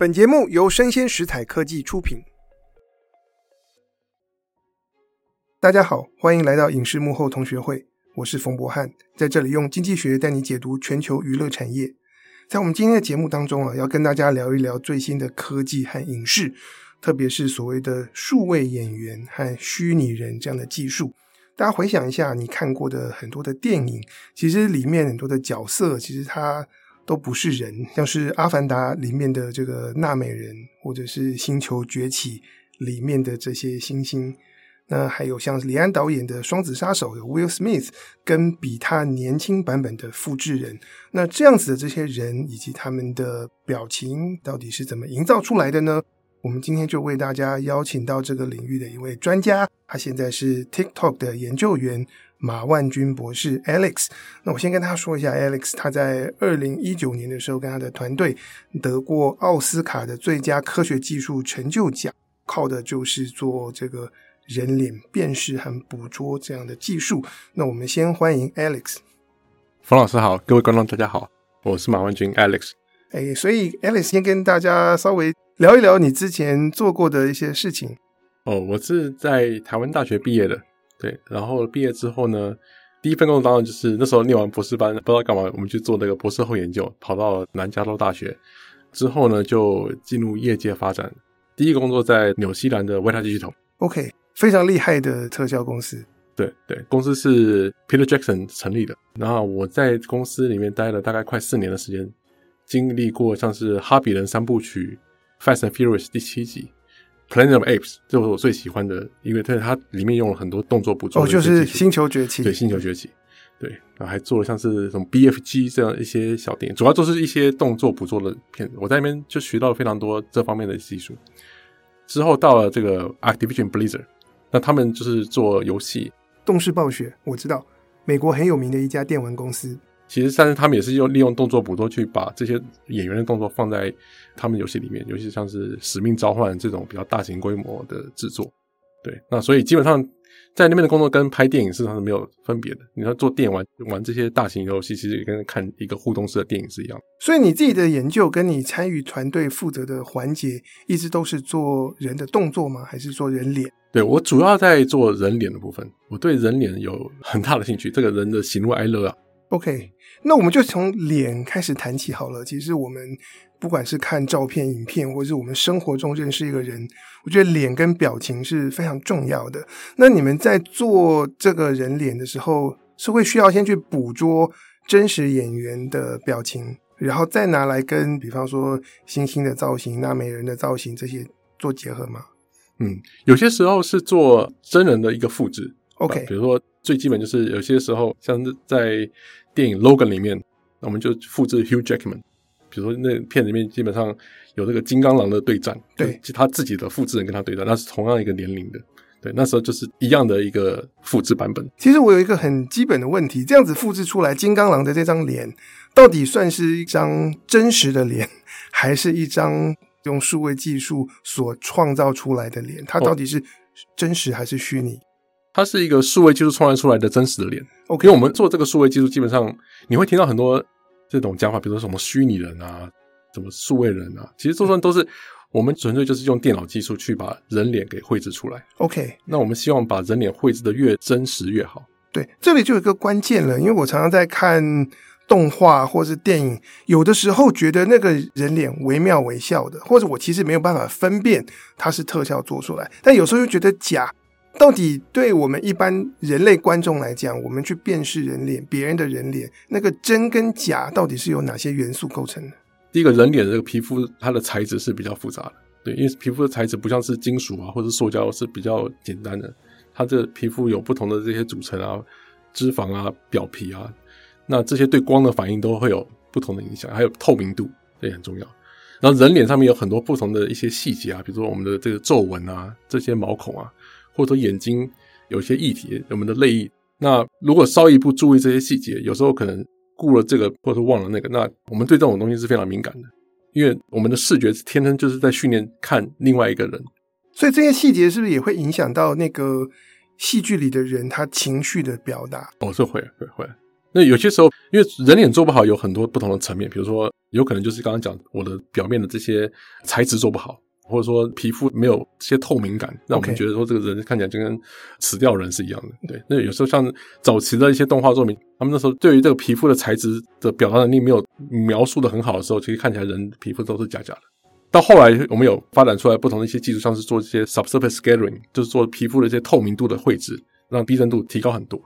本节目由生鲜食采科技出品。大家好，欢迎来到影视幕后同学会，我是冯博翰，在这里用经济学带你解读全球娱乐产业。在我们今天的节目当中啊，要跟大家聊一聊最新的科技和影视，特别是所谓的数位演员和虚拟人这样的技术。大家回想一下，你看过的很多的电影，其实里面很多的角色，其实他。都不是人，像是《阿凡达》里面的这个纳美人，或者是《星球崛起》里面的这些猩猩，那还有像李安导演的《双子杀手》有 Will Smith 跟比他年轻版本的复制人，那这样子的这些人以及他们的表情到底是怎么营造出来的呢？我们今天就为大家邀请到这个领域的一位专家，他现在是 TikTok 的研究员。马万军博士 Alex，那我先跟他说一下，Alex 他在二零一九年的时候跟他的团队得过奥斯卡的最佳科学技术成就奖，靠的就是做这个人脸辨识和捕捉这样的技术。那我们先欢迎 Alex。冯老师好，各位观众大家好，我是马万军 Alex。哎，所以 Alex 先跟大家稍微聊一聊你之前做过的一些事情。哦，我是在台湾大学毕业的。对，然后毕业之后呢，第一份工作当然就是那时候念完博士班，不知道干嘛，我们去做那个博士后研究，跑到南加州大学之后呢，就进入业界发展。第一个工作在纽西兰的维他技术统，OK，非常厉害的特效公司。对对，公司是 Peter Jackson 成立的。然后我在公司里面待了大概快四年的时间，经历过像是《哈比人》三部曲，《Fast and Furious》第七集。Planet of Apes，这是我最喜欢的，因为它它里面用了很多动作捕捉。哦，就是《星球崛起》。对，《星球崛起》。对，然后还做了像是什么 BFG 这样一些小电影，主要就是一些动作捕捉的片子。我在那边就学到了非常多这方面的技术。之后到了这个 Activision Blizzard，那他们就是做游戏。动视暴雪，我知道，美国很有名的一家电玩公司。其实，但是他们也是用利用动作捕捉去把这些演员的动作放在他们游戏里面，尤其像是《使命召唤》这种比较大型规模的制作。对，那所以基本上在那边的工作跟拍电影事实上是没有分别的。你要做电玩玩这些大型游戏，其实也跟看一个互动式的电影是一样。所以你自己的研究跟你参与团队负责的环节，一直都是做人的动作吗？还是做人脸？对，我主要在做人脸的部分，我对人脸有很大的兴趣。这个人的喜怒哀乐啊。OK，那我们就从脸开始谈起好了。其实我们不管是看照片、影片，或者是我们生活中认识一个人，我觉得脸跟表情是非常重要的。那你们在做这个人脸的时候，是会需要先去捕捉真实演员的表情，然后再拿来跟，比方说星星的造型、纳美人的造型这些做结合吗？嗯，有些时候是做真人的一个复制。OK，比如说最基本就是有些时候像是在电影《Logan》里面，那我们就复制 Hugh Jackman。比如说，那片里面基本上有那个金刚狼的对战，对，就他自己的复制人跟他对战，那是同样一个年龄的，对，那时候就是一样的一个复制版本。其实我有一个很基本的问题：这样子复制出来金刚狼的这张脸，到底算是一张真实的脸，还是一张用数位技术所创造出来的脸？它到底是真实还是虚拟？它是一个数位技术创造出来的真实的脸。OK，因为我们做这个数位技术，基本上你会听到很多这种讲法，比如说什么虚拟人啊，什么数位人啊，其实这算都是我们纯粹就是用电脑技术去把人脸给绘制出来。OK，那我们希望把人脸绘制的越真实越好。对，这里就有一个关键了，因为我常常在看动画或是电影，有的时候觉得那个人脸惟妙惟肖的，或者我其实没有办法分辨它是特效做出来，但有时候又觉得假。到底对我们一般人类观众来讲，我们去辨识人脸、别人的人脸，那个真跟假到底是由哪些元素构成的？第一个人脸的这个皮肤，它的材质是比较复杂的，对，因为皮肤的材质不像是金属啊或者塑胶是比较简单的，它这皮肤有不同的这些组成啊，脂肪啊、表皮啊，那这些对光的反应都会有不同的影响，还有透明度，这也很重要。然后人脸上面有很多不同的一些细节啊，比如说我们的这个皱纹啊，这些毛孔啊。或者眼睛有些液体，我们的泪液。那如果稍一不注意这些细节，有时候可能顾了这个，或者忘了那个。那我们对这种东西是非常敏感的，因为我们的视觉天生就是在训练看另外一个人。所以这些细节是不是也会影响到那个戏剧里的人他情绪的表达？哦，是会会会。那有些时候，因为人脸做不好，有很多不同的层面，比如说，有可能就是刚刚讲我的表面的这些材质做不好，或者说皮肤没有这些透明感，让我们觉得说这个人看起来就跟死掉人是一样的。对，那有时候像早期的一些动画作品，他们那时候对于这个皮肤的材质的表达能力没有描述的很好的时候，其实看起来人皮肤都是假假的。到后来，我们有发展出来不同的一些技术，像是做一些 subsurface scattering，就是做皮肤的一些透明度的绘制，让逼真度提高很多。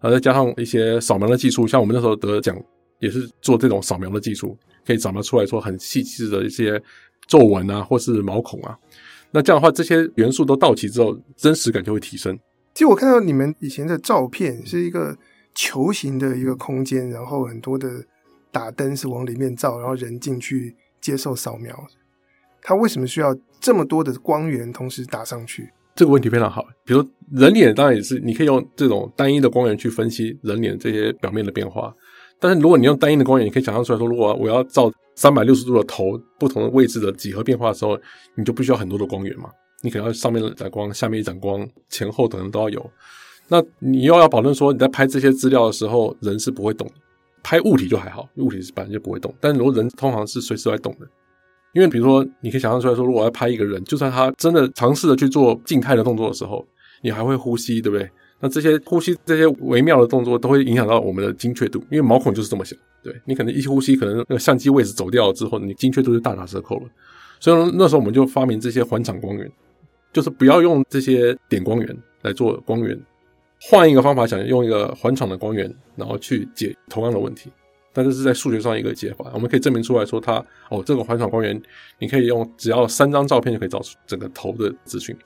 然后再加上一些扫描的技术，像我们那时候得奖也是做这种扫描的技术，可以扫描出来说很细致的一些皱纹啊，或是毛孔啊。那这样的话，这些元素都到齐之后，真实感就会提升。其实我看到你们以前的照片是一个球形的一个空间，然后很多的打灯是往里面照，然后人进去接受扫描。它为什么需要这么多的光源同时打上去？这个问题非常好。比如人脸，当然也是你可以用这种单一的光源去分析人脸这些表面的变化。但是如果你用单一的光源，你可以想象出来说，如果我要照三百六十度的头不同的位置的几何变化的时候，你就不需要很多的光源嘛。你可能要上面一盏光，下面一盏光，前后可能都要有。那你又要保证说你在拍这些资料的时候，人是不会动的。拍物体就还好，物体是本来就不会动。但如果人通常是随时在动的。因为比如说，你可以想象出来说，如果要拍一个人，就算他真的尝试着去做静态的动作的时候，你还会呼吸，对不对？那这些呼吸这些微妙的动作都会影响到我们的精确度，因为毛孔就是这么小。对，你可能一呼吸，可能那个相机位置走掉了之后，你精确度就大打折扣了。所以那时候我们就发明这些环场光源，就是不要用这些点光源来做光源，换一个方法，想用一个环场的光源，然后去解同样的问题。但这是在数学上一个解法，我们可以证明出来说它，哦，这个环场光源，你可以用只要三张照片就可以找出整个头的资讯。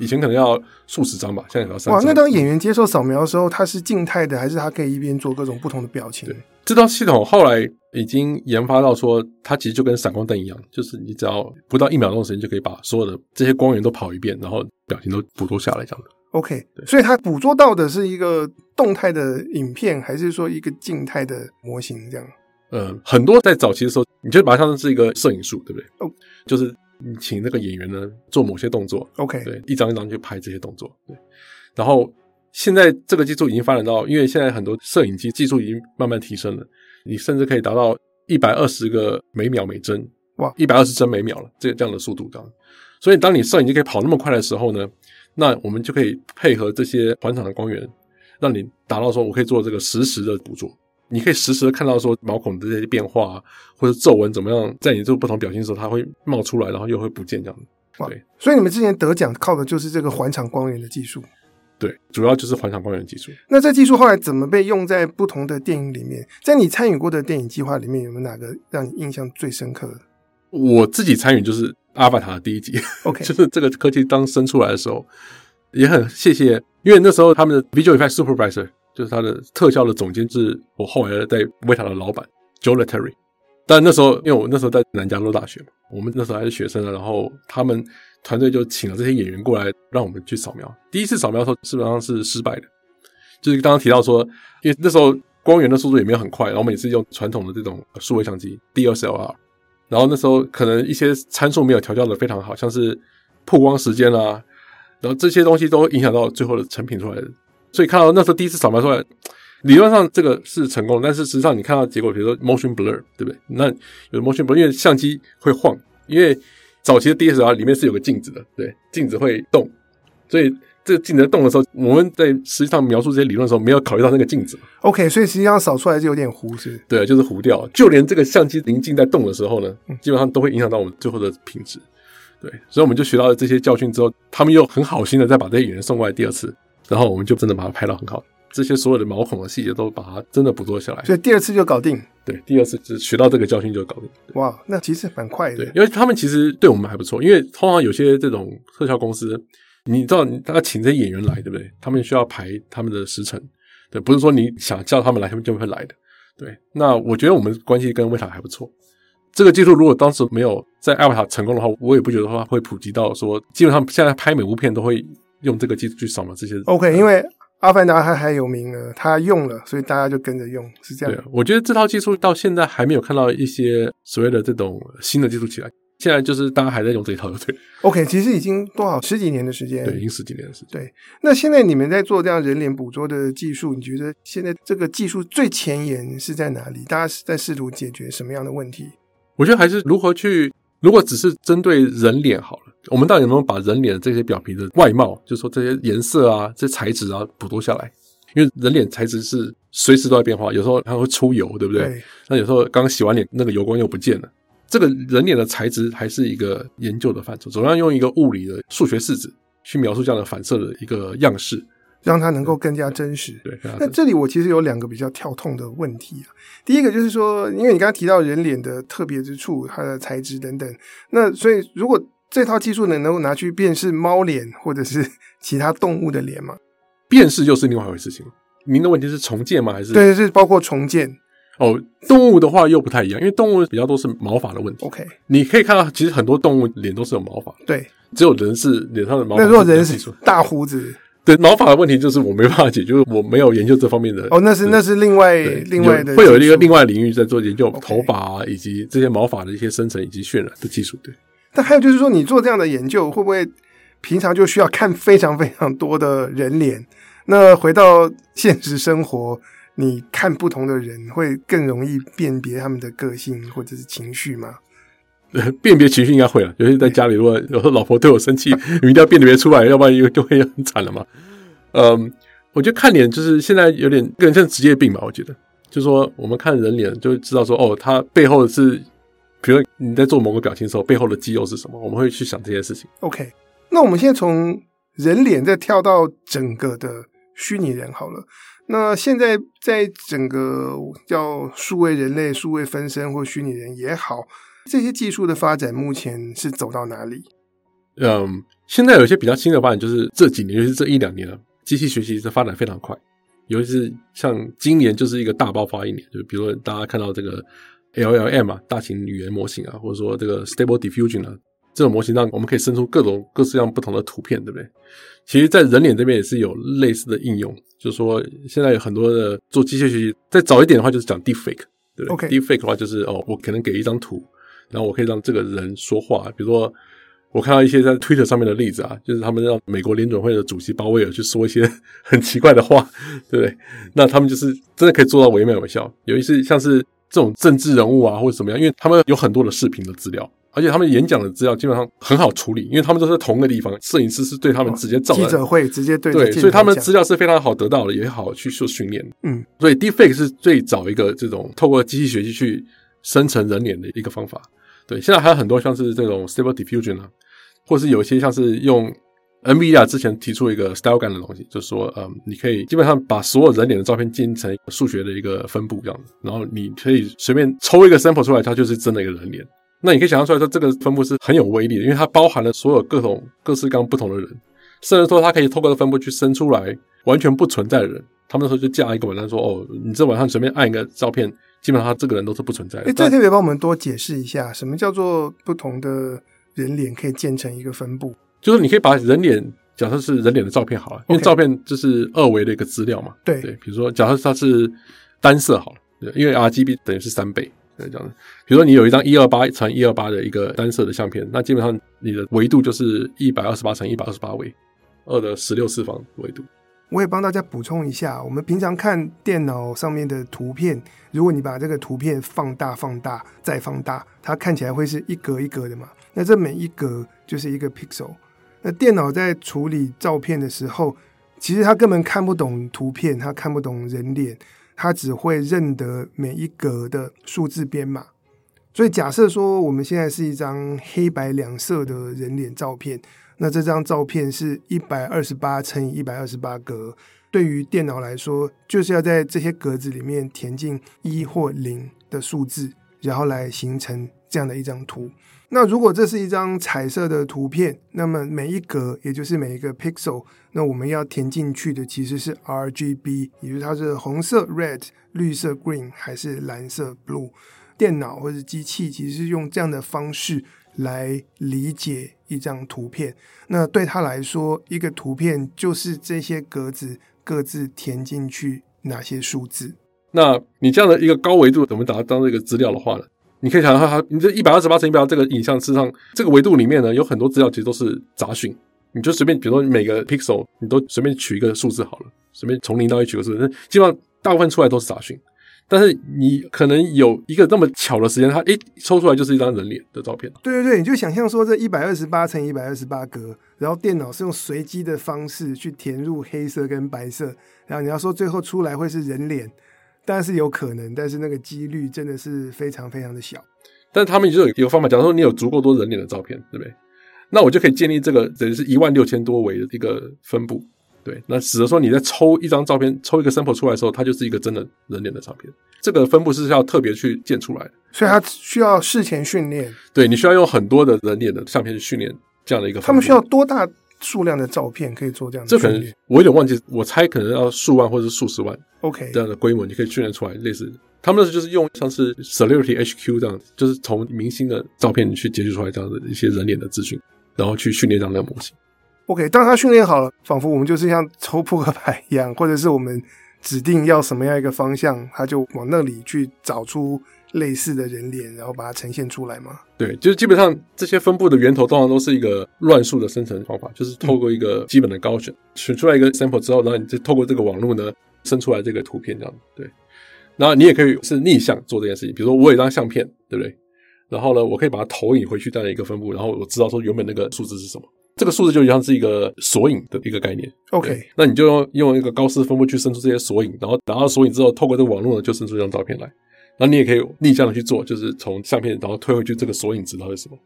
以前可能要数十张吧，现在也要三张。哇，那当演员接受扫描的时候，他是静态的，还是他可以一边做各种不同的表情？对，这套系统后来已经研发到说，它其实就跟闪光灯一样，就是你只要不到一秒钟的时间，就可以把所有的这些光源都跑一遍，然后表情都捕捉下来，这样的。OK，所以它捕捉到的是一个动态的影片，还是说一个静态的模型？这样？呃，很多在早期的时候，你就把它当成是一个摄影术，对不对？哦，就是你请那个演员呢做某些动作，OK，对，一张一张去拍这些动作，对。然后现在这个技术已经发展到，因为现在很多摄影机技术已经慢慢提升了，你甚至可以达到一百二十个每秒每帧，哇，一百二十帧每秒了，这这样的速度。所以当你摄影机可以跑那么快的时候呢，那我们就可以配合这些环场的光源，让你达到说，我可以做这个实时的捕捉，你可以实时的看到说毛孔的这些变化，或者皱纹怎么样，在你做不同表情的时候，它会冒出来，然后又会不见这样子。对，所以你们之前得奖靠的就是这个环场光源的技术。对，主要就是环场光源技术。那这技术后来怎么被用在不同的电影里面？在你参与过的电影计划里面，有没有哪个让你印象最深刻的？我自己参与就是。阿凡达的第一集，OK，就是这个科技刚生出来的时候，也很谢谢，因为那时候他们的 Visual Effects Supervisor 就是他的特效的总监，是我后来在维塔的老板 Joel Terry。但那时候，因为我那时候在南加州大学嘛，我们那时候还是学生啊，然后他们团队就请了这些演员过来，让我们去扫描。第一次扫描的时候，基本上是失败的，就是刚刚提到说，因为那时候光源的速度也没有很快，然后我们也是用传统的这种数位相机 DSLR。然后那时候可能一些参数没有调教的非常好，像是曝光时间啊，然后这些东西都影响到最后的成品出来的。所以看到那时候第一次扫描出来，理论上这个是成功，但是实际上你看到结果，比如说 motion blur，对不对？那有 motion blur，因为相机会晃，因为早期的 DSLR 里面是有个镜子的，对，镜子会动，所以。这个镜子动的时候，我们在实际上描述这些理论的时候，没有考虑到那个镜子。OK，所以实际上扫出来就有点糊，是？对，就是糊掉。就连这个相机临近在动的时候呢，基本上都会影响到我们最后的品质。对，所以我们就学到了这些教训之后，他们又很好心的再把这些演员送过来第二次，然后我们就真的把它拍到很好，这些所有的毛孔的细节都把它真的捕捉下来。所以第二次就搞定。对，第二次就学到这个教训就搞定。哇，那其实蛮快的。对，因为他们其实对我们还不错，因为通常有些这种特效公司。你知道，他要请这些演员来，对不对？他们需要排他们的时程，对，不是说你想叫他们来，他们就会来的。对，那我觉得我们关系跟威塔还不错。这个技术如果当时没有在艾瓦塔成功的话，我也不觉得话会普及到说，基本上现在拍每部片都会用这个技术去扫描这些。OK，因为阿凡达它还有名呢，它用了，所以大家就跟着用，是这样。对，我觉得这套技术到现在还没有看到一些所谓的这种新的技术起来。现在就是大家还在用这一套，对。OK，其实已经多少十几年的时间，对，已经十几年的时间。对，那现在你们在做这样人脸捕捉的技术，你觉得现在这个技术最前沿是在哪里？大家是在试图解决什么样的问题？我觉得还是如何去，如果只是针对人脸好了，我们到底能不能把人脸的这些表皮的外貌，就是说这些颜色啊、这些材质啊捕捉下来？因为人脸材质是随时都在变化，有时候它会出油，对不对？对。那有时候刚洗完脸，那个油光又不见了。这个人脸的材质还是一个研究的范畴，总要用一个物理的数学式子去描述这样的反射的一个样式，让它能够更加真实。对。那这里我其实有两个比较跳痛的问题啊。第一个就是说，因为你刚刚提到人脸的特别之处，它的材质等等，那所以如果这套技术能能够拿去辨识猫脸或者是其他动物的脸吗？辨识又是另外一回事情。您的问题是重建吗？还是对，是包括重建。哦，动物的话又不太一样，因为动物比较多是毛发的问题。OK，你可以看到，其实很多动物脸都是有毛发。对，只有人是脸上的毛发。那如果人是大胡子，对毛发的问题，就是我没办法解决，就是我没有研究这方面的。哦，那是那是另外另外的，会有一个另外领域在做研究头发啊，以及这些毛发的一些生成以及渲染的技术。对。但还有就是说，你做这样的研究，会不会平常就需要看非常非常多的人脸？那回到现实生活。你看不同的人会更容易辨别他们的个性或者是情绪吗？辨别情绪应该会了，尤其在家里，如果有时候老婆对我生气，你一定要辨别出来，要不然就就会很惨了嘛。嗯，我觉得看脸就是现在有点更像职业病吧。我觉得，就是说我们看人脸就知道说，哦，他背后是，比如你在做某个表情的时候，背后的肌肉是什么，我们会去想这些事情。OK，那我们现在从人脸再跳到整个的虚拟人好了。那现在在整个叫数位人类、数位分身或虚拟人也好，这些技术的发展目前是走到哪里？嗯，现在有一些比较新的发展，就是这几年，尤其是这一两年了，机器学习是发展非常快。尤其是像今年就是一个大爆发一年，就比如说大家看到这个 LLM 啊，大型语言模型啊，或者说这个 Stable Diffusion 啊。这种模型上，我们可以生出各种各式各样不同的图片，对不对？其实，在人脸这边也是有类似的应用，就是说，现在有很多的做机械学习，再早一点的话，就是讲 deepfake，对不对？deepfake 的话，就是哦，我可能给一张图，然后我可以让这个人说话。比如说，我看到一些在 Twitter 上面的例子啊，就是他们让美国联准会的主席鲍威尔去说一些很奇怪的话，对不对？那他们就是真的可以做到惟妙惟肖。有一些像是这种政治人物啊，或者怎么样，因为他们有很多的视频的资料。而且他们演讲的资料基本上很好处理，因为他们都是同一个地方，摄影师是对他们直接照的。记者会直接对对，所以他们资料是非常好得到的，也好去做训练。嗯，所以 Deepfake 是最早一个这种透过机器学习去生成人脸的一个方法。对，现在还有很多像是这种 Stable Diffusion 啊，或是有一些像是用 NVR 之前提出一个 Style Gun 的东西，就是说，嗯，你可以基本上把所有人脸的照片进行成数学的一个分布这样子，然后你可以随便抽一个 sample 出来，它就是真的一个人脸。那你可以想象出来，说这个分布是很有威力的，因为它包含了所有各种各式各样不同的人，甚至说它可以透过这分布去生出来完全不存在的人。他们那时候就架一个网站说：“哦，你这网上随便按一个照片，基本上他这个人都是不存在的。”哎，这特别帮我们多解释一下，什么叫做不同的人脸可以建成一个分布？就是你可以把人脸，假设是人脸的照片好了，因为照片就是二维的一个资料嘛。对对，比如说，假设它是单色好了，对，因为 RGB 等于是三倍。这样子，比如说你有一张一二八乘一二八的一个单色的相片，那基本上你的维度就是一百二十八乘一百二十八维，二的十六次方维度。我也帮大家补充一下，我们平常看电脑上面的图片，如果你把这个图片放大、放大再放大，它看起来会是一格一格的嘛？那这每一格就是一个 pixel。那电脑在处理照片的时候，其实它根本看不懂图片，它看不懂人脸。它只会认得每一格的数字编码，所以假设说我们现在是一张黑白两色的人脸照片，那这张照片是一百二十八乘以一百二十八格，对于电脑来说，就是要在这些格子里面填进一或零的数字，然后来形成这样的一张图。那如果这是一张彩色的图片，那么每一格也就是每一个 pixel，那我们要填进去的其实是 RGB，也就是它是红色 red、绿色 green 还是蓝色 blue。电脑或者机器其实是用这样的方式来理解一张图片。那对他来说，一个图片就是这些格子各自填进去哪些数字。那你这样的一个高维度怎么把它当这个资料的话呢？你可以想象它，你这一百二十八乘一百这个影像，事实上这个维度里面呢，有很多资料其实都是杂讯。你就随便，比如说每个 pixel，你都随便取一个数字好了，随便从零到一取个数字，那基本上大部分出来都是杂讯。但是你可能有一个那么巧的时间，它诶抽出来就是一张人脸的照片。对对对，你就想象说这一百二十八乘一百二十八格，然后电脑是用随机的方式去填入黑色跟白色，然后你要说最后出来会是人脸，当然是有可能，但是那个几率真的是非常非常的小。但是他们就有有个方法，假如说你有足够多人脸的照片，对不对？那我就可以建立这个等于是一万六千多维的一个分布。对，那使得说你在抽一张照片，抽一个 sample 出来的时候，它就是一个真的人脸的照片。这个分布是要特别去建出来的，所以它需要事前训练。对，你需要用很多的人脸的相片去训练这样的一个。他们需要多大数量的照片可以做这样的？这可能我有点忘记，我猜可能要数万或者是数十万。OK，这样的规模你可以训练出来类似。他们那就是用像是 Celebrity HQ 这样子，就是从明星的照片去截取出来这样的一些人脸的资讯，然后去训练这样的模型。OK，当他训练好了，仿佛我们就是像抽扑克牌一样，或者是我们指定要什么样一个方向，他就往那里去找出类似的人脸，然后把它呈现出来嘛。对，就是基本上这些分布的源头通常都是一个乱数的生成方法，就是透过一个基本的高选，选出来一个 sample 之后，然后你就透过这个网络呢生出来这个图片这样。对，然后你也可以是逆向做这件事情，比如说我有一张相片，对不对？然后呢，我可以把它投影回去这样一个分布，然后我知道说原本那个数字是什么。这个数字就像是一个索引的一个概念。OK，那你就用用一个高斯分布去生出这些索引，然后拿到索引之后，透过这个网络呢，就生出一张照片来。那你也可以逆向的去做，就是从相片然后推回去这个索引值到底是什么？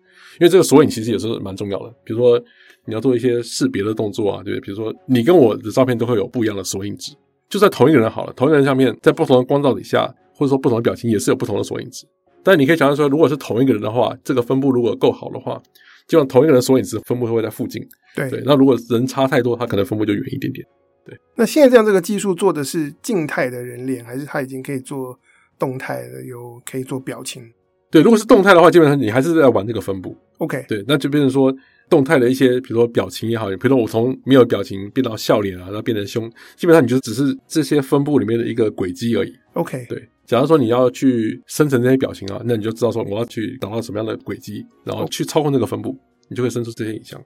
因为这个索引其实也是蛮重要的。比如说你要做一些识别的动作啊，对不对？比如说你跟我的照片都会有不一样的索引值，就在同一个人好了，同一个人相片在不同的光照底下，或者说不同的表情，也是有不同的索引值。但你可以想象说，如果是同一个人的话，这个分布如果够好的话。基本上同一个人索引值分布会在附近，对对。那如果人差太多，他可能分布就远一点点。对。那现在这样这个技术做的是静态的人脸，还是它已经可以做动态的，有可以做表情？对，如果是动态的话，基本上你还是在玩这个分布。OK。对，那就变成说动态的一些，比如说表情也好，比如说我从没有表情变到笑脸啊，然后变成凶，基本上你就只是这些分布里面的一个轨迹而已。OK。对。假如说你要去生成这些表情啊，那你就知道说我要去导到什么样的轨迹，然后去操控这个分布，你就会生出这些影像。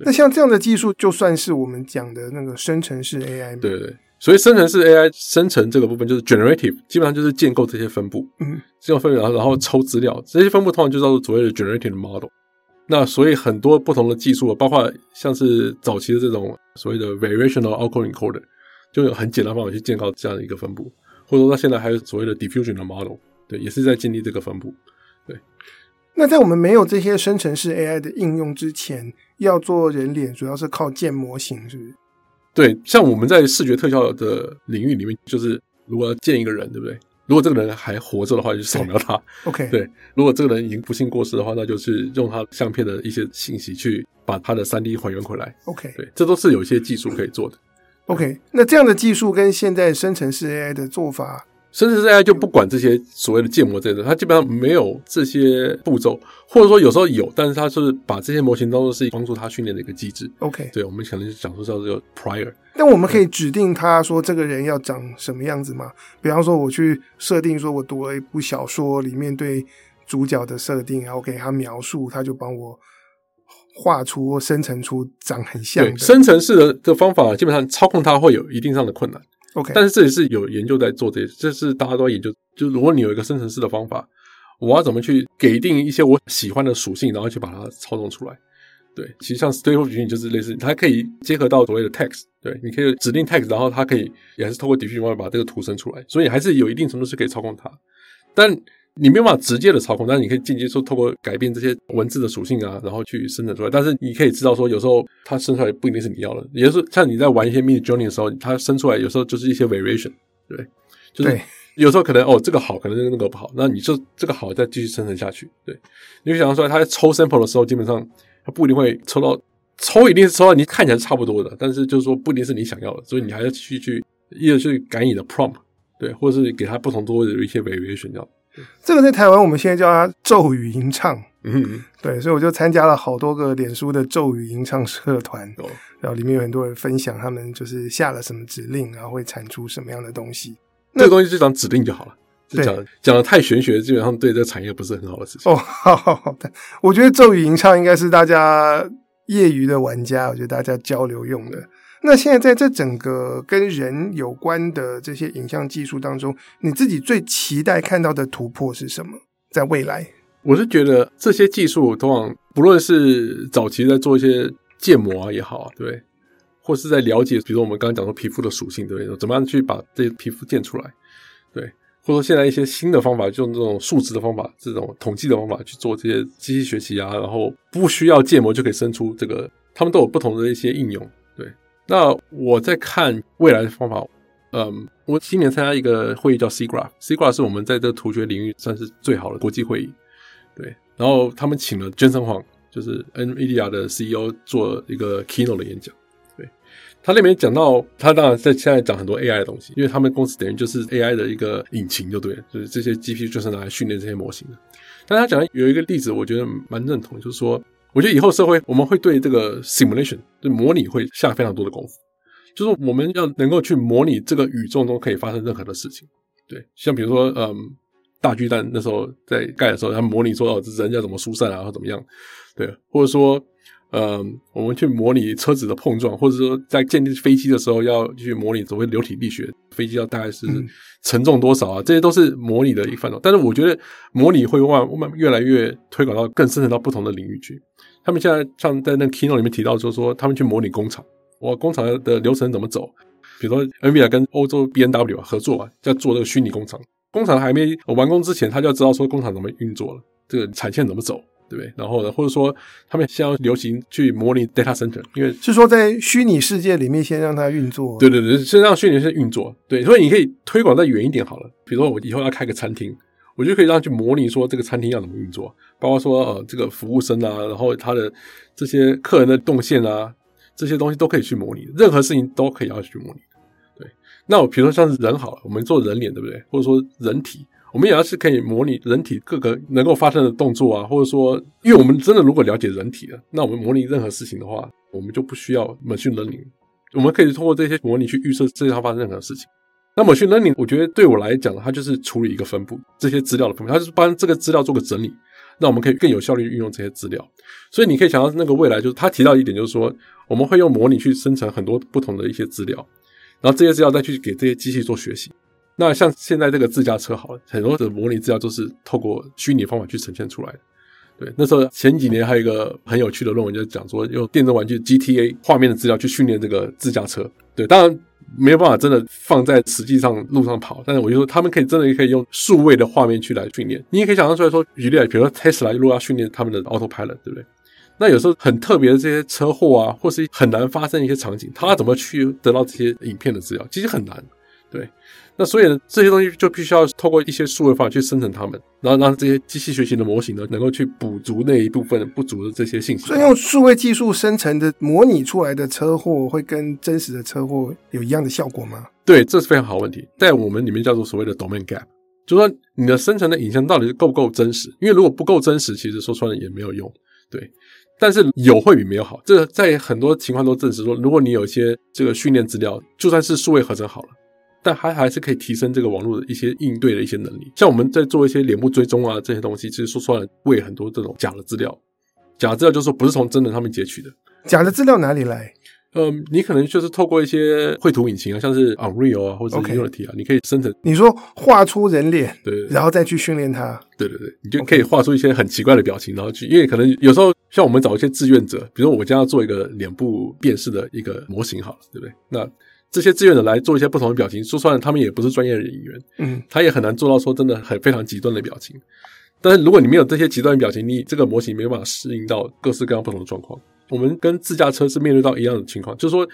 那像这样的技术，就算是我们讲的那个生成式 AI 吗？对对对，所以生成式 AI 生成这个部分就是 generative，基本上就是建构这些分布，嗯，这种分布然后然后抽资料，这些分布通常就叫做所谓的 generative model。那所以很多不同的技术，包括像是早期的这种所谓的 variational autoencoder，就有很简单的方法去建构这样的一个分布。或者说，它现在还有所谓的 diffusion 的 model，对，也是在经历这个分布。对，那在我们没有这些生成式 AI 的应用之前，要做人脸，主要是靠建模型，是不是？对，像我们在视觉特效的领域里面，就是如果要建一个人，对不对？如果这个人还活着的话，就扫描他。OK，对。如果这个人已经不幸过世的话，那就是用他相片的一些信息去把他的三 D 还原回来。OK，对，这都是有一些技术可以做的。OK，那这样的技术跟现在生成式 AI 的做法，生成式 AI 就不管这些所谓的建模这些，它基本上没有这些步骤，或者说有时候有，但是它是把这些模型当做是帮助它训练的一个机制。OK，对，我们可能就讲说叫做 prior。但我们可以指定他说这个人要长什么样子吗？比方说我去设定说我读了一部小说里面对主角的设定，然后给他描述，他就帮我。画出或生成出长很像的。对，生成式的的方法，基本上操控它会有一定上的困难。OK，但是这也是有研究在做这些，这是大家都在研究。就如果你有一个生成式的方法，我要怎么去给定一些我喜欢的属性，然后去把它操纵出来？对，其实像 Stable Diffusion 就是类似，它可以结合到所谓的 text。对，你可以指定 text，然后它可以也是透过 diffusion 把这个图生出来，所以还是有一定程度是可以操控它，但。你没办法直接的操控，但是你可以间接说透过改变这些文字的属性啊，然后去生成出来。但是你可以知道说，有时候它生出来不一定是你要的，也就是像你在玩一些 Midjourney 的时候，它生出来有时候就是一些 variation，对，就是有时候可能哦这个好，可能那个不好，那你就这个好再继续生成下去。对，你就想象出来，它在抽 sample 的时候，基本上它不一定会抽到，抽一定是抽到你看起来是差不多的，但是就是说不一定是你想要的，所以你还要去去一直去改你的 prompt，对，或者是给它不同多的一些 variation 这样。这个在台湾，我们现在叫它咒语吟唱。嗯嗯，对，所以我就参加了好多个脸书的咒语吟唱社团，哦，然后里面有很多人分享他们就是下了什么指令，然后会产出什么样的东西。这个东西就讲指令就好了。讲讲的太玄学，基本上对这个产业不是很好的事情。哦，好好好的，我觉得咒语吟唱应该是大家业余的玩家，我觉得大家交流用的。那现在在这整个跟人有关的这些影像技术当中，你自己最期待看到的突破是什么？在未来，我是觉得这些技术，通常不论是早期在做一些建模啊也好，对。或是在了解，比如说我们刚刚讲说皮肤的属性，对不对？怎么样去把这些皮肤建出来？对，或者说现在一些新的方法，就用这种数值的方法，这种统计的方法去做这些机器学习啊，然后不需要建模就可以生出这个，他们都有不同的一些应用。那我在看未来的方法，嗯，我今年参加一个会议叫 SIGGRAPH，SIGGRAPH 是我们在这个图学领域算是最好的国际会议。对，然后他们请了 Jensen Huang，就是 NVIDIA 的 CEO 做一个 keynote 的演讲。对他那边讲到，他当然在现在讲很多 AI 的东西，因为他们公司等于就是 AI 的一个引擎，就对，就是这些 GPU 就是拿来训练这些模型的。但他讲有一个例子，我觉得蛮认同，就是说，我觉得以后社会我们会对这个 simulation 就模拟会下非常多的功夫，就是我们要能够去模拟这个宇宙中可以发生任何的事情。对，像比如说，嗯，大巨蛋那时候在盖的时候，他模拟说哦，人要怎么疏散啊，或怎么样，对，或者说。嗯，我们去模拟车子的碰撞，或者说在建立飞机的时候要去模拟所谓流体力学，飞机要大概是承重多少啊？这些都是模拟的一范畴。但是我觉得模拟会慢慢越来越推广到更深层到不同的领域去。他们现在像在那个 keynote 里面提到，就是说他们去模拟工厂，我，工厂的流程怎么走？比如说 NVIDIA 跟欧洲 B N W 合作啊，在做这个虚拟工厂，工厂还没完工之前，他就要知道说工厂怎么运作了，这个产线怎么走。对不对？然后呢，或者说他们现在流行去模拟 data center，因为是说在虚拟世界里面先让它运作。对对对，先让虚拟世界运作。对，所以你可以推广再远一点好了。比如说我以后要开个餐厅，我就可以让去模拟说这个餐厅要怎么运作，包括说呃这个服务生啊，然后他的这些客人的动线啊，这些东西都可以去模拟，任何事情都可以要去模拟。对，那我比如说像是人好了，我们做人脸对不对？或者说人体。我们也要是可以模拟人体各个能够发生的动作啊，或者说，因为我们真的如果了解人体了，那我们模拟任何事情的话，我们就不需要 machine learning，我们可以通过这些模拟去预测世界上发生任何事情。那 machine learning 我觉得对我来讲，它就是处理一个分布这些资料的分布，它是帮这个资料做个整理，那我们可以更有效率运用这些资料。所以你可以想到那个未来，就是他提到一点，就是说我们会用模拟去生成很多不同的一些资料，然后这些资料再去给这些机器做学习。那像现在这个自驾车好了，很多的模拟资料都是透过虚拟方法去呈现出来的。对，那时候前几年还有一个很有趣的论文，就是讲说用电动玩具 GTA 画面的资料去训练这个自驾车。对，当然没有办法真的放在实际上路上跑，但是我就说他们可以真的可以用数位的画面去来训练。你也可以想象出来说，举例，比如说 Tesla 如果要训练他们的 Autopilot，对不对？那有时候很特别的这些车祸啊，或是很难发生一些场景，他怎么去得到这些影片的资料？其实很难，对。那所以呢，这些东西就必须要透过一些数位方法去生成它们，然后让这些机器学习的模型呢，能够去补足那一部分不足的这些信息。所以用数位技术生成的模拟出来的车祸，会跟真实的车祸有一样的效果吗？对，这是非常好问题，在我们里面叫做所谓的 domain gap，就是说你的生成的影像到底是够不够真实？因为如果不够真实，其实说穿了也没有用。对，但是有会比没有好。这个在很多情况都证实说，如果你有一些这个训练资料，就算是数位合成好了。但还还是可以提升这个网络的一些应对的一些能力，像我们在做一些脸部追踪啊这些东西，其实说出来会很多这种假的资料，假的资料就是说不是从真人上面截取的。假的资料哪里来？嗯，你可能就是透过一些绘图引擎啊，像是 Unreal 啊或者 Unity 啊.你可以生成。你说画出人脸，对，然后再去训练它。对对对，你就可以画出一些很奇怪的表情，然后去，因为可能有时候像我们找一些志愿者，比如说我将要做一个脸部辨识的一个模型，好了，对不对？那这些志愿者来做一些不同的表情，说穿了，他们也不是专业的演员，嗯，他也很难做到说真的很非常极端的表情。但是如果你没有这些极端的表情，你这个模型没有办法适应到各式各样不同的状况。我们跟自驾车是面对到一样的情况，就是说，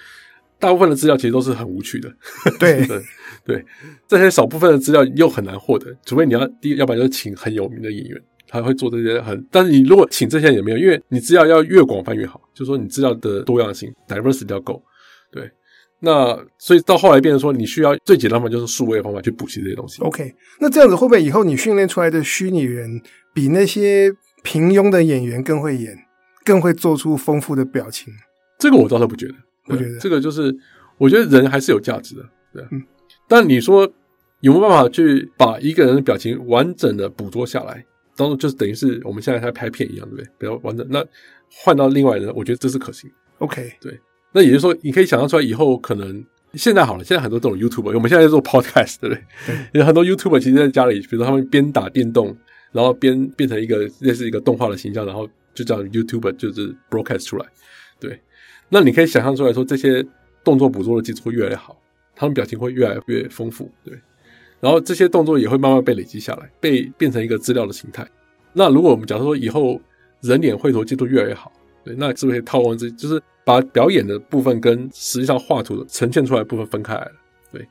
大部分的资料其实都是很无趣的，对对 对，这些少部分的资料又很难获得，除非你要第一，要不然就请很有名的演员，他会做这些很，但是你如果请这些也没有，因为你资料要越广泛越好，就是说你资料的多样性 diversity 要够，对。那所以到后来变成说，你需要最简单的方法就是数位的方法去补齐这些东西。OK，那这样子会不会以后你训练出来的虚拟人比那些平庸的演员更会演，更会做出丰富的表情？这个我倒是不觉得，我觉得这个就是我觉得人还是有价值的，对。嗯，但你说有没有办法去把一个人的表情完整的捕捉下来？当中就是等于是我们现在在拍片一样，对不对？比较完整。那换到另外人，我觉得这是可行。OK，对。那也就是说，你可以想象出来，以后可能现在好了，现在很多这种 YouTuber，我们现在在做 Podcast，对不对？有很多 YouTuber 其实在家里，比如说他们边打电动，然后边变成一个类似一个动画的形象，然后就叫 YouTuber，就是 Broadcast 出来。对。那你可以想象出来说，这些动作捕捉的技术会越来越好，他们表情会越来越丰富，对。然后这些动作也会慢慢被累积下来，被变成一个资料的形态。那如果我们假如说以后人脸绘图技术越来越好，对，那是不是可以套用这，就是把表演的部分跟实际上画图的呈现出来的部分分开来了？对，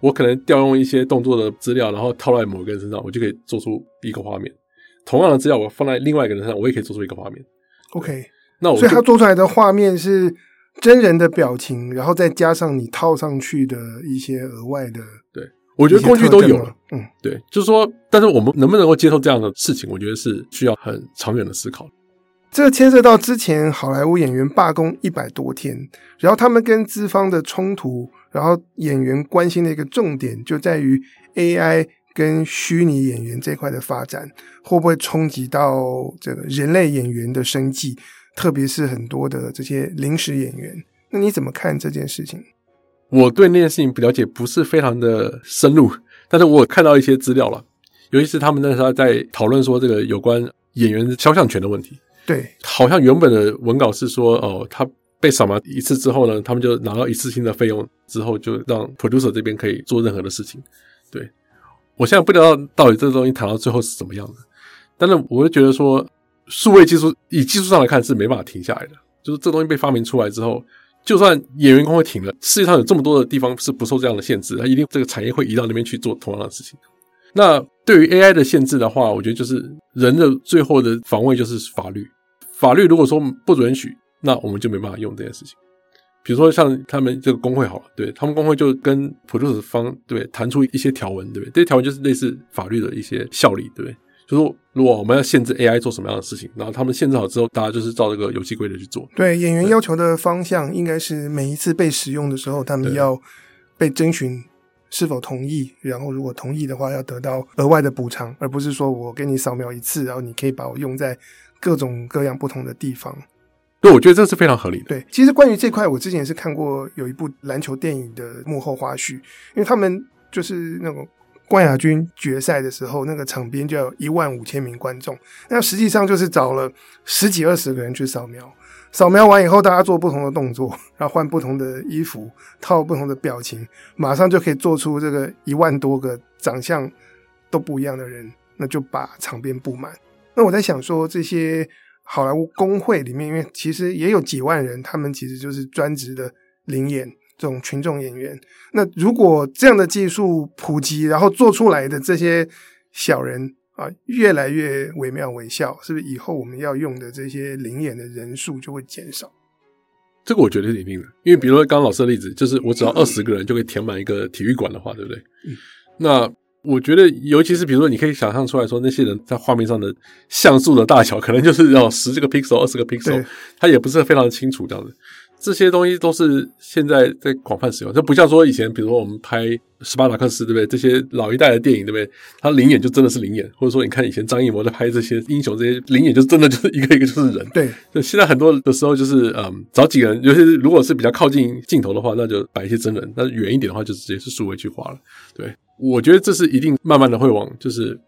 我可能调用一些动作的资料，然后套在某个人身上，我就可以做出一个画面。同样的资料，我放在另外一个人身上，我也可以做出一个画面。OK，那我所以他做出来的画面是真人的表情，然后再加上你套上去的一些额外的，对。我觉得工具都有了，嗯，对，就是说，但是我们能不能够接受这样的事情，我觉得是需要很长远的思考。这牵涉到之前好莱坞演员罢工一百多天，然后他们跟资方的冲突，然后演员关心的一个重点就在于 AI 跟虚拟演员这块的发展会不会冲击到这个人类演员的生计，特别是很多的这些临时演员。那你怎么看这件事情？我对那件事情不了解，不是非常的深入，但是我看到一些资料了，尤其是他们那时候在讨论说这个有关演员肖像权的问题。对，好像原本的文稿是说，哦，他被扫描一次之后呢，他们就拿到一次性的费用，之后就让 producer 这边可以做任何的事情。对，我现在不知道到底这个东西谈到最后是怎么样的，但是我会觉得说，数位技术以技术上来看是没办法停下来的，就是这东西被发明出来之后。就算演员工会停了，世界上有这么多的地方是不受这样的限制，它一定这个产业会移到那边去做同样的事情。那对于 AI 的限制的话，我觉得就是人的最后的防卫就是法律。法律如果说不准许，那我们就没办法用这件事情。比如说像他们这个工会好了，对，他们工会就跟 producer 方对谈出一些条文，对不对？这些条文就是类似法律的一些效力，对不对？就是说，如果我们要限制 AI 做什么样的事情，然后他们限制好之后，大家就是照这个游戏规则去做。对，演员要求的方向应该是每一次被使用的时候，他们要被征询是否同意，然后如果同意的话，要得到额外的补偿，而不是说我给你扫描一次，然后你可以把我用在各种各样不同的地方。对，我觉得这是非常合理的。对，其实关于这块，我之前也是看过有一部篮球电影的幕后花絮，因为他们就是那种。冠亚军决赛的时候，那个场边就有一万五千名观众。那实际上就是找了十几二十个人去扫描，扫描完以后，大家做不同的动作，然后换不同的衣服，套不同的表情，马上就可以做出这个一万多个长相都不一样的人，那就把场边布满。那我在想说，这些好莱坞工会里面，因为其实也有几万人，他们其实就是专职的临演。这种群众演员，那如果这样的技术普及，然后做出来的这些小人啊，越来越惟妙惟肖，是不是以后我们要用的这些灵眼的人数就会减少？这个我觉得是一定的，因为比如说刚刚老师的例子，就是我只要二十个人就可以填满一个体育馆的话，对不对？嗯。那我觉得，尤其是比如说，你可以想象出来说，那些人在画面上的像素的大小，可能就是要十这个 pixel、二十个 pixel，它也不是非常清楚这样子。这些东西都是现在在广泛使用，这不像说以前，比如说我们拍斯巴达克斯，对不对？这些老一代的电影，对不对？他灵眼就真的是灵眼，或者说你看以前张艺谋在拍这些英雄，这些灵眼就真的就是一个一个就是人。对，就现在很多的时候就是嗯，找几个人，尤其是如果是比较靠近镜头的话，那就摆一些真人；那远一点的话，就直接是数位去画了。对，我觉得这是一定慢慢的会往就是。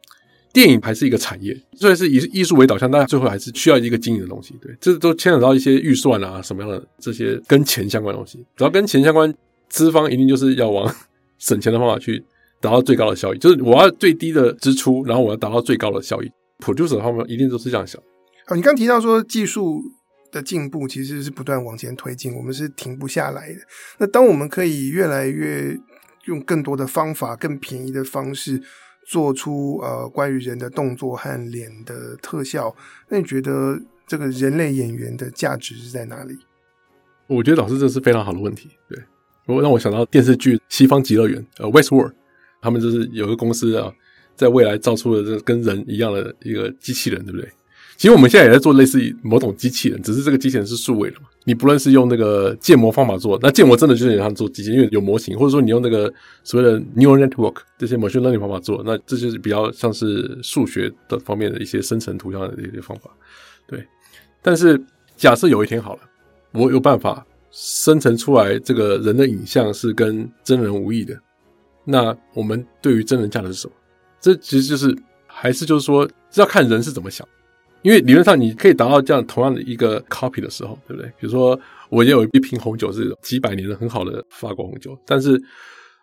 电影还是一个产业，虽然是以艺术为导向，但最后还是需要一个经营的东西。对，这都牵扯到一些预算啊，什么样的这些跟钱相关的东西。只要跟钱相关，资方一定就是要往省钱的方法去达到最高的效益。就是我要最低的支出，然后我要达到最高的效益。Producer 方面一定都是这样想。好，你刚提到说技术的进步其实是不断往前推进，我们是停不下来的。那当我们可以越来越用更多的方法、更便宜的方式。做出呃关于人的动作和脸的特效，那你觉得这个人类演员的价值是在哪里？我觉得老师这是非常好的问题。对，我让我想到电视剧《西方极乐园》呃，Westworld，他们就是有个公司啊，在未来造出了这跟人一样的一个机器人，对不对？其实我们现在也在做类似于某种机器人，只是这个机器人是数位的嘛。你不论是用那个建模方法做，那建模真的就是像做机器人，因为有模型，或者说你用那个所谓的 neural network 这些 machine learning 方法做，那这就是比较像是数学的方面的一些生成图像的一些方法。对，但是假设有一天好了，我有办法生成出来这个人的影像是跟真人无异的，那我们对于真人价值是什么？这其实就是还是就是说，要看人是怎么想。因为理论上你可以达到这样同样的一个 copy 的时候，对不对？比如说，我也有一瓶红酒是几百年的很好的法国红酒，但是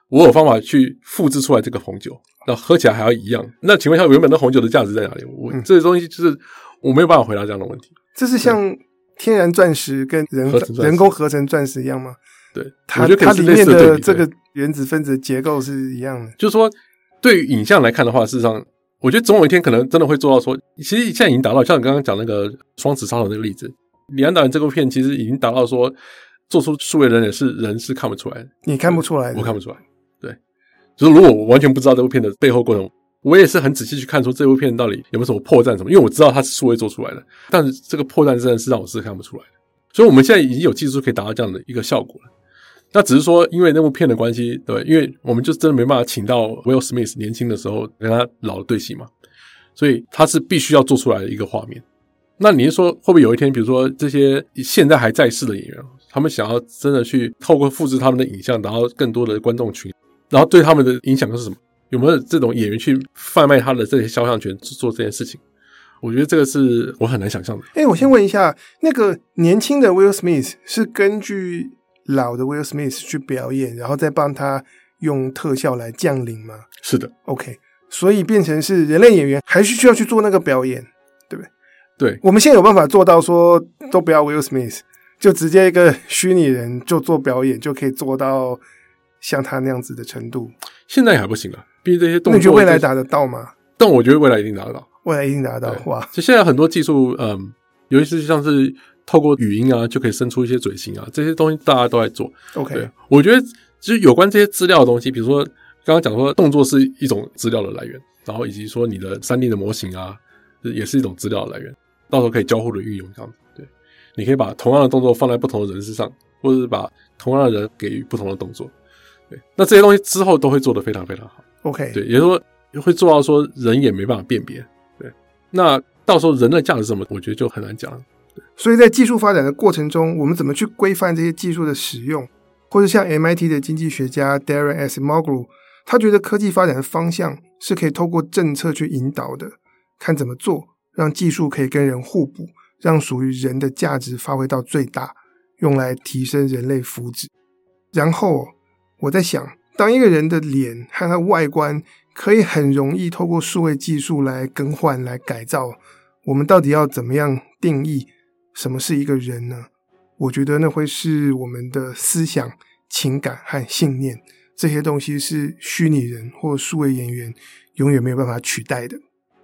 我有方法去复制出来这个红酒，那喝起来还要一样。那请问一下，原本的红酒的价值在哪里？我这些东西就是我没有办法回答这样的问题。这是像天然钻石跟人人工合成钻石一样吗？对，它它里面的这个原子分子结构是一样的。就是说，对于影像来看的话，事实上。我觉得总有一天可能真的会做到说，其实现在已经达到，像你刚刚讲那个双子杀手那个例子，李安导演这部片其实已经达到说，做出数位人脸是人是看不出来的，你看不出来，我看不出来，对，就是如果我完全不知道这部片的背后过程，我也是很仔细去看出这部片到底有没有什么破绽什么，因为我知道它是数位做出来的，但是这个破绽真的是让我是看不出来的，所以我们现在已经有技术可以达到这样的一个效果了。那只是说，因为那部片的关系，对，因为我们就真的没办法请到 Will Smith 年轻的时候跟他老的对戏嘛，所以他是必须要做出来的一个画面。那你是说，会不会有一天，比如说这些现在还在世的演员，他们想要真的去透过复制他们的影像，然后更多的观众群，然后对他们的影响是什么？有没有这种演员去贩卖他的这些肖像权做这件事情？我觉得这个是我很难想象的。哎，我先问一下，那个年轻的 Will Smith 是根据？老的 Will Smith 去表演，然后再帮他用特效来降临吗？是的，OK，所以变成是人类演员还是需要去做那个表演，对不对？对，我们现在有办法做到说都不要 Will Smith，就直接一个虚拟人就做表演，就可以做到像他那样子的程度。现在还不行啊，毕竟这些动作，你觉得未来达得到吗？但我觉得未来一定达得到，未来一定达得到。哇，就现在很多技术，嗯，尤其是像是。透过语音啊，就可以生出一些嘴型啊，这些东西大家都在做。OK，我觉得其实有关这些资料的东西，比如说刚刚讲说动作是一种资料的来源，然后以及说你的三 D 的模型啊，也是一种资料的来源，到时候可以交互的运用这样子。对，你可以把同样的动作放在不同的人身上，或者是把同样的人给予不同的动作。对，那这些东西之后都会做得非常非常好。OK，对，也就是说会做到说人也没办法辨别。对，那到时候人的价值是什么，我觉得就很难讲。所以在技术发展的过程中，我们怎么去规范这些技术的使用？或者像 MIT 的经济学家 Daron Acemoglu，他觉得科技发展的方向是可以透过政策去引导的，看怎么做，让技术可以跟人互补，让属于人的价值发挥到最大，用来提升人类福祉。然后我在想，当一个人的脸和他外观可以很容易透过数位技术来更换、来改造，我们到底要怎么样定义？什么是一个人呢？我觉得那会是我们的思想、情感和信念，这些东西是虚拟人或数位演员永远没有办法取代的。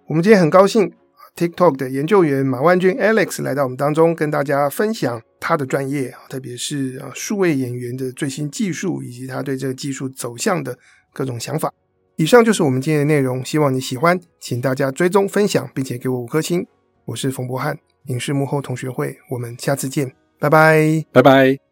我们今天很高兴，TikTok 的研究员马万君 Alex 来到我们当中，跟大家分享他的专业，特别是啊数位演员的最新技术以及他对这个技术走向的各种想法。以上就是我们今天的内容，希望你喜欢，请大家追踪分享，并且给我五颗星。我是冯博翰。影视幕后同学会，我们下次见，拜拜，拜拜。